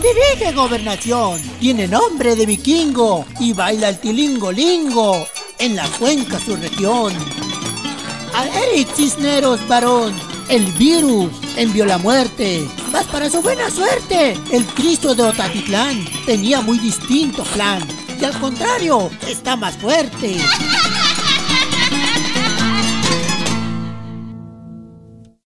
de gobernación. Tiene nombre de vikingo y baila el tilingo-lingo en la cuenca su región. A Eric Cisneros, varón, el virus envió la muerte. Vas para su buena suerte. El Cristo de Otatitlán tenía muy distinto plan. Y al contrario, está más fuerte.